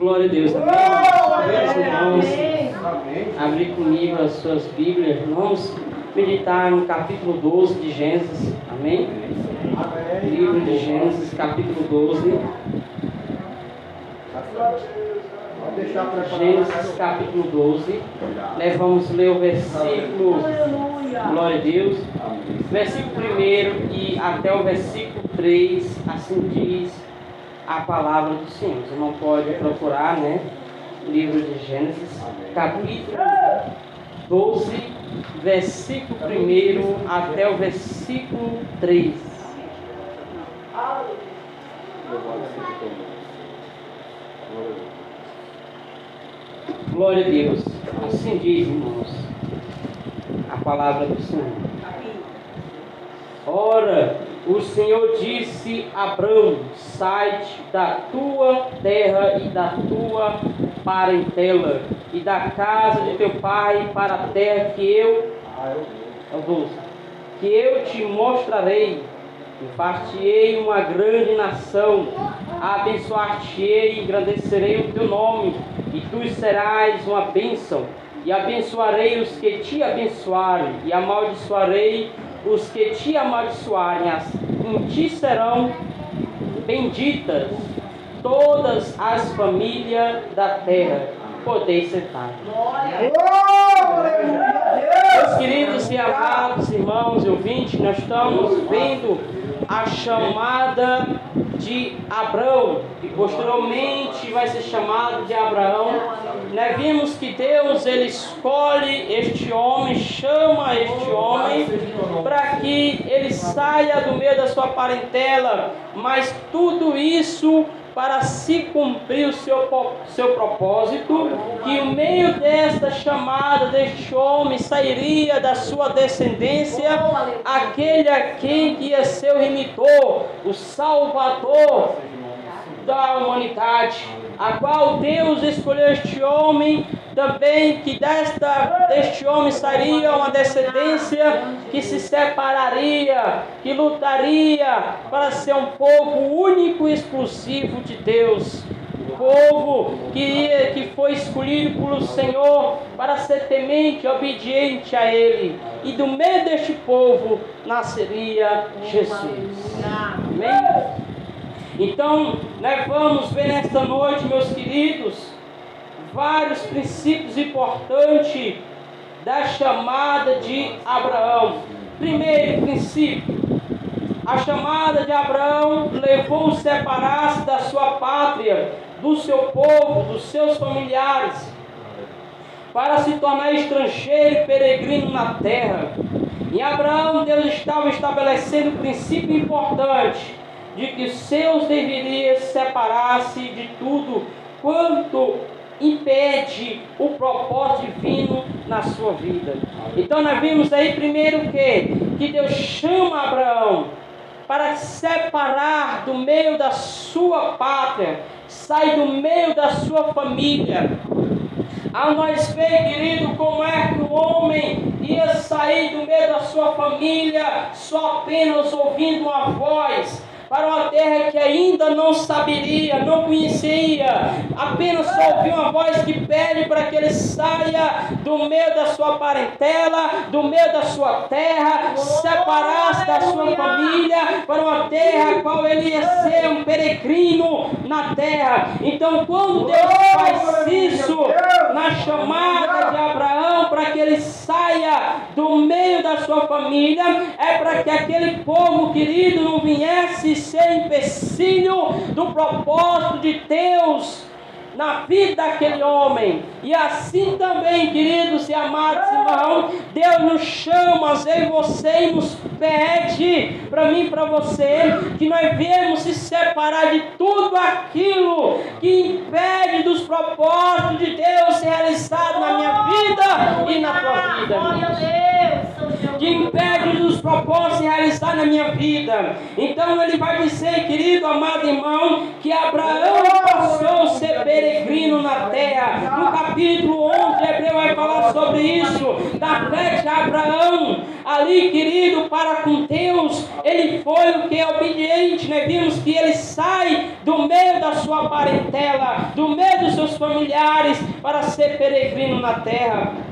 Glória a Deus. Amém. irmãos, abrir comigo as suas Bíblias, irmãos. Meditar no capítulo 12 de Gênesis. Amém? Amém. Livro de Gênesis, capítulo 12. Gênesis capítulo 12. Nós vamos ler o versículo. Glória a Deus. Versículo 1 e até o versículo 3. Assim diz a palavra do Senhor. Você não pode procurar, né? Livro de Gênesis, capítulo 12, versículo 1 até o versículo 3. Glória a Deus. Assim diz, irmãos, a palavra do Senhor. Ora, o Senhor disse a Abraão: sai da tua terra e da tua parentela e da casa de teu pai para a terra que eu, que eu te mostrarei. E far-te-ei uma grande nação, abençoar-te-ei e engrandecerei o teu nome, e tu serás uma bênção. E abençoarei os que te abençoarem, e amaldiçoarei os que te amaldiçoarem, em ti serão benditas todas as famílias da terra. Podeis sentar. Meus queridos e amados irmãos e ouvintes, nós estamos vendo a chamada de Abraão, e posteriormente vai ser chamado de Abraão. Nós vimos que Deus ele escolhe este homem, chama este homem para que ele saia do meio da sua parentela, mas tudo isso para se cumprir o seu, seu propósito, que o meio desta chamada deste homem sairia da sua descendência aquele a quem ia ser o remitor, o salvador da humanidade, a qual Deus escolheu este homem também que desta, deste homem sairia uma descendência que se separaria, que lutaria para ser um povo único e exclusivo de Deus. Povo que, que foi escolhido pelo Senhor para ser temente, obediente a Ele. E do meio deste povo nasceria Jesus. Amém? Então, nós vamos ver nesta noite, meus queridos, vários princípios importantes da chamada de Abraão. Primeiro princípio, a chamada de Abraão levou a separar-se da sua pátria, do seu povo, dos seus familiares, para se tornar estrangeiro e peregrino na terra. Em Abraão, Deus estava estabelecendo um princípio importante de que seus deveriam separar-se de tudo quanto impede o propósito divino na sua vida. Então nós vimos aí primeiro que que Deus chama Abraão para separar do meio da sua pátria, sai do meio da sua família. A nós ver, querido, como é que o homem ia sair do meio da sua família só apenas ouvindo uma voz para uma terra que ainda não saberia, não conhecia, apenas só ouviu uma voz que pede para que ele saia do meio da sua parentela, do meio da sua terra, separasse da sua família para uma terra a qual ele ia ser um peregrino na terra. Então, quando Deus faz isso na chamada de Abraão ele saia do meio da sua família, é para que aquele povo querido não viesse ser empecilho do propósito de Deus na vida daquele homem. E assim também, queridos e amados irmãos, Deus nos chama, eu e você, e nos pede, para mim e para você, que nós viemos se separar de tudo aquilo que impede dos propósitos de Deus ser realizado na minha vida e na tua vida. Glória a Deus realizar na minha vida. Então ele vai dizer, querido amado irmão, que Abraão passou a ser peregrino na terra. No capítulo 11, Hebreu vai falar sobre isso, da fé de Abraão, ali, querido, para com Deus, ele foi o que é obediente. Nós vimos que ele sai do meio da sua parentela, do meio dos seus familiares, para ser peregrino na terra.